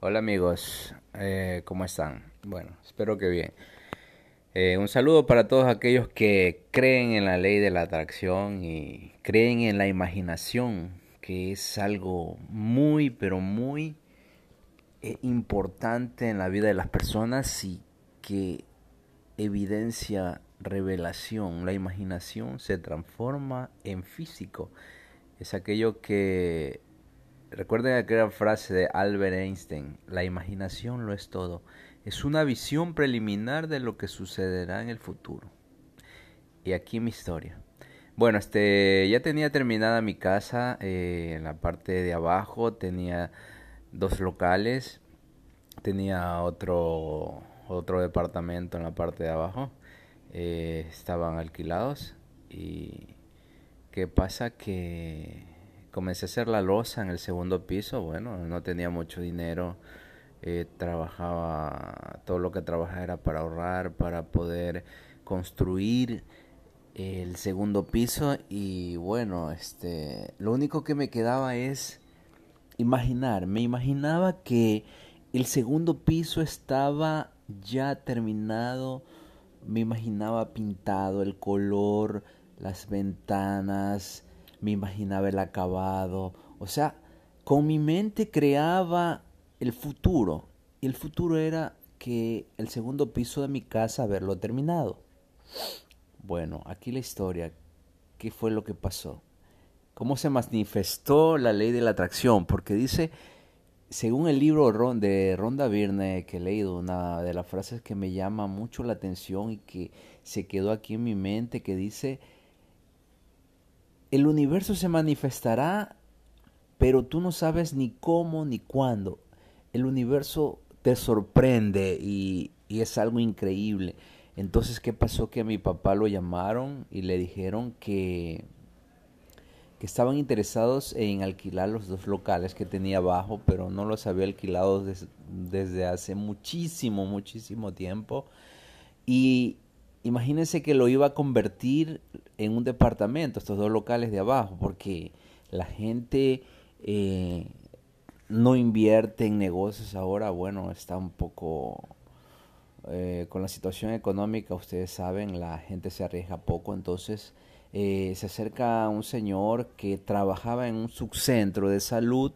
Hola amigos, eh, ¿cómo están? Bueno, espero que bien. Eh, un saludo para todos aquellos que creen en la ley de la atracción y creen en la imaginación, que es algo muy, pero muy eh, importante en la vida de las personas y que evidencia revelación. La imaginación se transforma en físico. Es aquello que Recuerden aquella frase de Albert Einstein, la imaginación lo es todo. Es una visión preliminar de lo que sucederá en el futuro. Y aquí mi historia. Bueno, este, ya tenía terminada mi casa, eh, en la parte de abajo tenía dos locales, tenía otro, otro departamento en la parte de abajo, eh, estaban alquilados y qué pasa que comencé a hacer la losa en el segundo piso. Bueno, no tenía mucho dinero. Eh, trabajaba, todo lo que trabajaba era para ahorrar, para poder construir el segundo piso y bueno, este, lo único que me quedaba es imaginar, me imaginaba que el segundo piso estaba ya terminado, me imaginaba pintado el color, las ventanas, me imaginaba el acabado, o sea, con mi mente creaba el futuro. Y el futuro era que el segundo piso de mi casa haberlo terminado. Bueno, aquí la historia. ¿Qué fue lo que pasó? ¿Cómo se manifestó la ley de la atracción? Porque dice, según el libro de Ronda Virne que he leído, una de las frases que me llama mucho la atención y que se quedó aquí en mi mente, que dice, el universo se manifestará, pero tú no sabes ni cómo ni cuándo. El universo te sorprende y, es algo increíble. Entonces, ¿qué pasó? Que a mi papá lo llamaron y le dijeron que, que estaban interesados en alquilar los dos locales que tenía abajo, pero no los había alquilado desde hace muchísimo, muchísimo tiempo. Y imagínense que lo iba a convertir en un departamento, estos dos locales de abajo, porque la gente eh, no invierte en negocios ahora, bueno, está un poco... Eh, con la situación económica, ustedes saben, la gente se arriesga poco, entonces eh, se acerca un señor que trabajaba en un subcentro de salud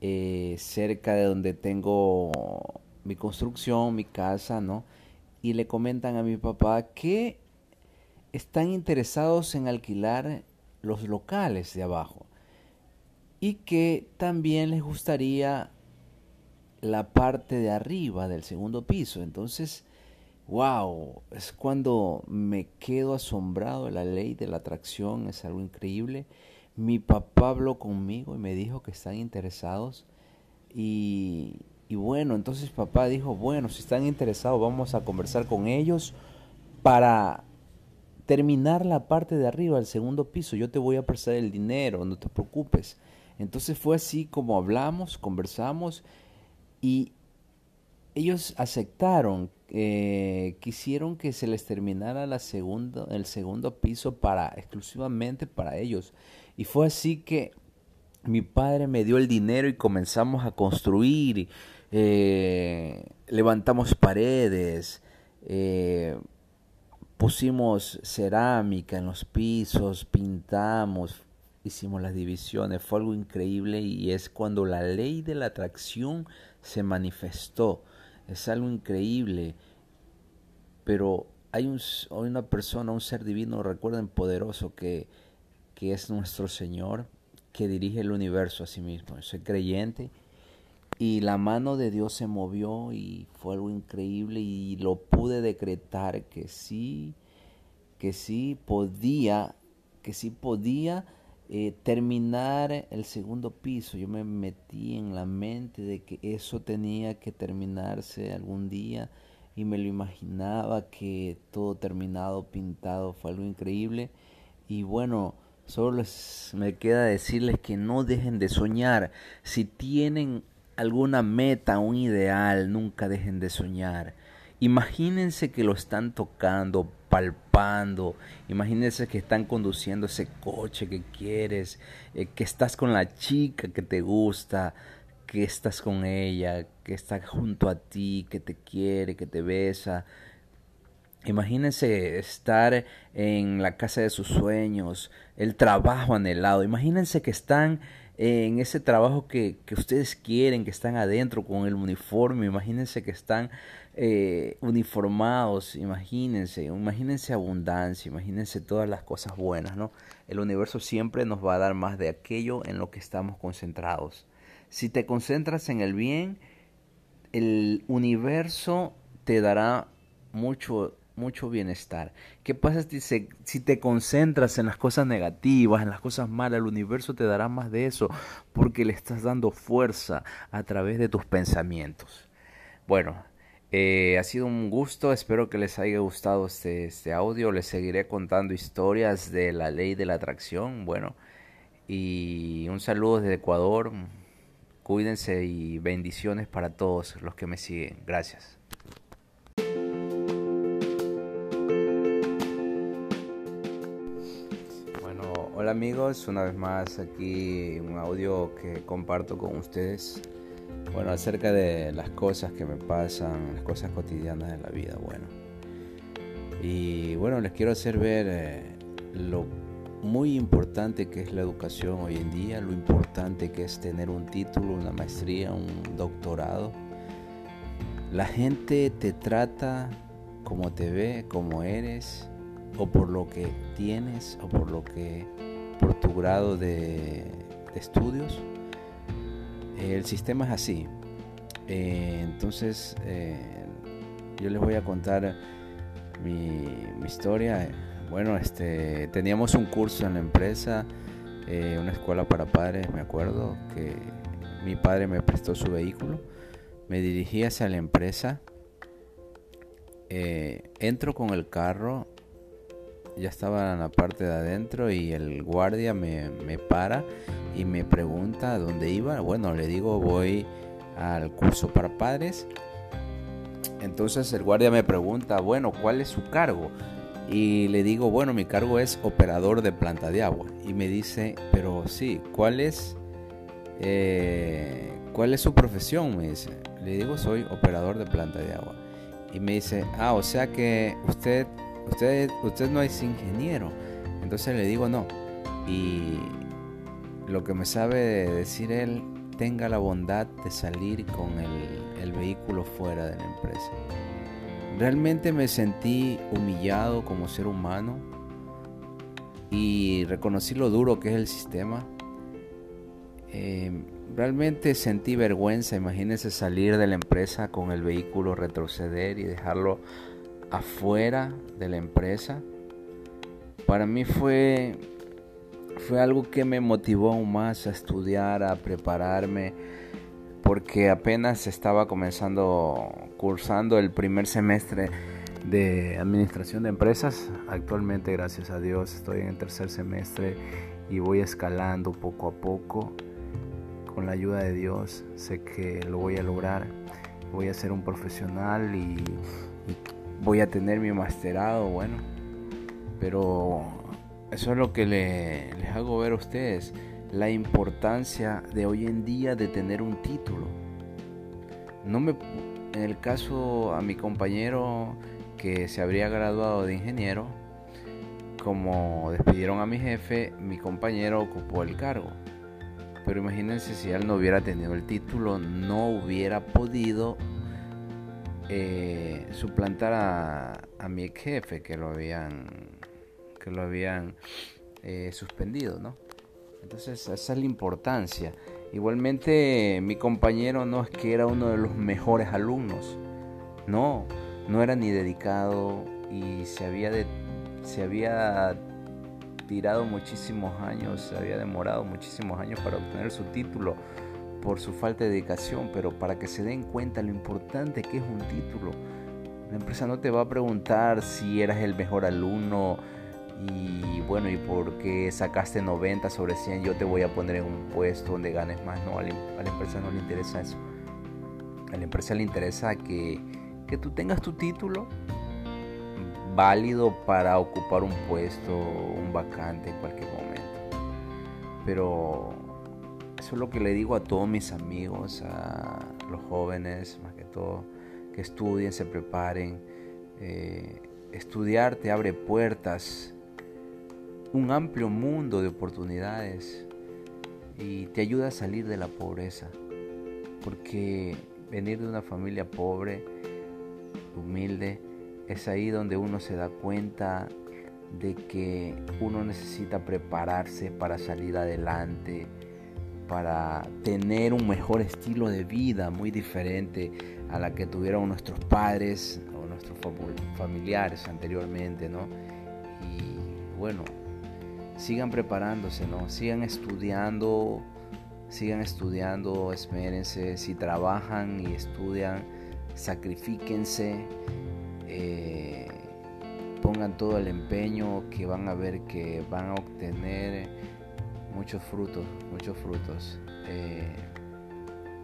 cerca de donde tengo mi construcción, mi casa, ¿no? Y le comentan a mi papá que están interesados en alquilar los locales de abajo y que también les gustaría la parte de arriba del segundo piso. Entonces, wow, es cuando me quedo asombrado la ley de la atracción, es algo increíble. Mi papá habló conmigo y me dijo que están interesados y, y bueno, entonces papá dijo, bueno, si están interesados vamos a conversar con ellos para terminar la parte de arriba, el segundo piso. Yo te voy a prestar el dinero, no te preocupes. Entonces fue así como hablamos, conversamos y ellos aceptaron, eh, quisieron que se les terminara la el segundo piso para exclusivamente para ellos. Y fue así que mi padre me dio el dinero y comenzamos a construir eh, levantamos paredes, eh, pusimos cerámica en los pisos, pintamos, hicimos las divisiones, fue algo increíble y es cuando la ley de la atracción se manifestó, es algo increíble, pero hay, un, hay una persona, un ser divino, recuerden, poderoso que, que es nuestro Señor, que dirige el universo a sí mismo, soy creyente y la mano de Dios se movió y fue algo increíble y lo pude decretar que sí, que sí podía, que sí podía eh, terminar el segundo piso. Yo me metí en la mente de que eso tenía que terminarse algún día y me lo imaginaba que todo terminado, pintado, fue algo increíble. Y bueno, solo les, me queda decirles que no dejen de soñar. Si tienen alguna meta, un ideal, nunca dejen de soñar. Imagínense que lo están tocando, palpando. Imagínense que están conduciendo ese coche que quieres, eh, que estás con la chica que te gusta, que estás con ella, que está junto a ti, que te quiere, que te besa. Imagínense estar en la casa de sus sueños, el trabajo anhelado. Imagínense que están en ese trabajo que, que, ustedes quieren, que están adentro con el uniforme, imagínense que están eh, uniformados, imagínense, imagínense abundancia, imagínense todas las cosas buenas, ¿no? El universo siempre nos va a dar más de aquello en lo que estamos concentrados. Si te concentras en el bien, el universo te dará mucho mucho bienestar. ¿Qué pasa si, si te concentras en las cosas negativas, en las cosas malas? El universo te dará más de eso porque le estás dando fuerza a través de tus pensamientos. Bueno, eh, ha sido un gusto, espero que les haya gustado este, este audio. Les seguiré contando historias de la ley de la atracción. Bueno, y un saludo desde Ecuador. Cuídense y bendiciones para todos los que me siguen. Gracias. Hola amigos, una vez más aquí un audio que comparto con ustedes. Bueno, acerca de las cosas que me pasan, las cosas cotidianas de la vida, bueno. Y bueno, les quiero hacer ver eh, lo muy importante que es la educación hoy en día, lo importante que es tener un título, una maestría, un doctorado. La gente te trata como te ve, como eres, o por lo que tienes, o por lo que tu grado de, estudios. El sistema es así. Eh, entonces, eh, yo les voy a contar mi, historia. Bueno, este, teníamos un curso en la empresa, eh, una escuela para padres, me acuerdo, que mi padre me prestó su vehículo. Me dirigí hacia la empresa. entro con el carro ya estaba en la parte de adentro y el guardia me, para y me pregunta dónde iba. Bueno, le digo voy al curso para padres. Entonces el guardia me pregunta, bueno, ¿cuál es su cargo? Y le digo, bueno, mi cargo es operador de planta de agua. Y me dice, pero sí, ¿cuál es, eh, ¿cuál es su profesión? Me dice. Le digo, soy operador de planta de agua. Y me dice, ah, o sea que usted usted, usted no es ingeniero. Entonces le digo no. Y lo que me sabe decir él, tenga la bondad de salir con el, vehículo fuera de la empresa. Realmente me sentí humillado como ser humano y reconocí lo duro que es el sistema. Eh, realmente sentí vergüenza, imagínense salir de la empresa con el vehículo, retroceder y dejarlo afuera de la empresa, para mí fue, fue algo que me motivó aún más a estudiar, a prepararme, porque apenas estaba comenzando, cursando el primer semestre de administración de empresas. Actualmente, gracias a Dios, estoy en el tercer semestre y voy escalando poco a poco. Con la ayuda de Dios, sé que lo voy a lograr. Voy a ser un profesional y, y voy a tener mi masterado, bueno, pero eso es lo que les hago ver a ustedes, la importancia de hoy en día de tener un título. No me, en el caso a mi compañero que se habría graduado de ingeniero, como despidieron a mi jefe, mi compañero ocupó el cargo. Pero imagínense si él no hubiera tenido el título, no hubiera podido eh, suplantar a, mi ex jefe que lo habían que lo habían eh, suspendido, ¿no? Entonces esa es la importancia. Igualmente mi compañero no es que era uno de los mejores alumnos, no, no era ni dedicado y se había de, se había tirado muchísimos años, se había demorado muchísimos años para obtener su título por su falta de dedicación, pero para que se den cuenta lo importante que es un título. La empresa no te va a preguntar si eras el mejor alumno y bueno, y porque sacaste 90 sobre 100 yo te voy a poner en un puesto donde ganes más. No, a la, empresa no le interesa eso. A la empresa le interesa que, que tú tengas tu título válido para ocupar un puesto, un vacante en cualquier momento. Pero eso es lo que le digo a todos mis amigos, a los jóvenes, más que todo, que estudien, se preparen. Eh, estudiar te abre puertas, un amplio mundo de oportunidades y te ayuda a salir de la pobreza. Porque venir de una familia pobre, humilde, es ahí donde uno se da cuenta de que uno necesita prepararse para salir adelante, para tener un mejor estilo de vida muy diferente a la que tuvieron nuestros padres o nuestros familiares anteriormente, ¿no? Y bueno, sigan preparándose, ¿no? Sigan estudiando, sigan estudiando, espérense, si trabajan y estudian, sacrifíquense. Eh, pongan todo el empeño que van a ver que van a obtener muchos frutos, muchos frutos. Eh,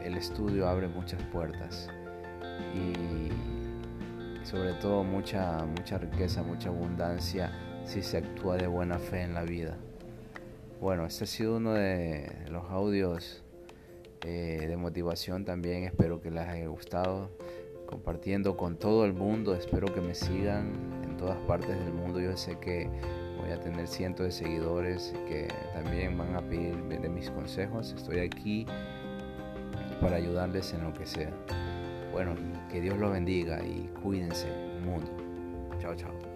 el estudio abre muchas puertas y sobre todo mucha, mucha riqueza, mucha abundancia si se actúa de buena fe en la vida. Bueno, este ha sido uno de los audios eh, de motivación también. Espero que les haya gustado. Compartiendo con todo el mundo. Espero que me sigan en todas partes del mundo. Yo sé que voy a tener cientos de seguidores que también van a pedir de mis consejos. Estoy aquí para ayudarles en lo que sea. Bueno, que Dios los bendiga y cuídense, mundo. Chao, chao.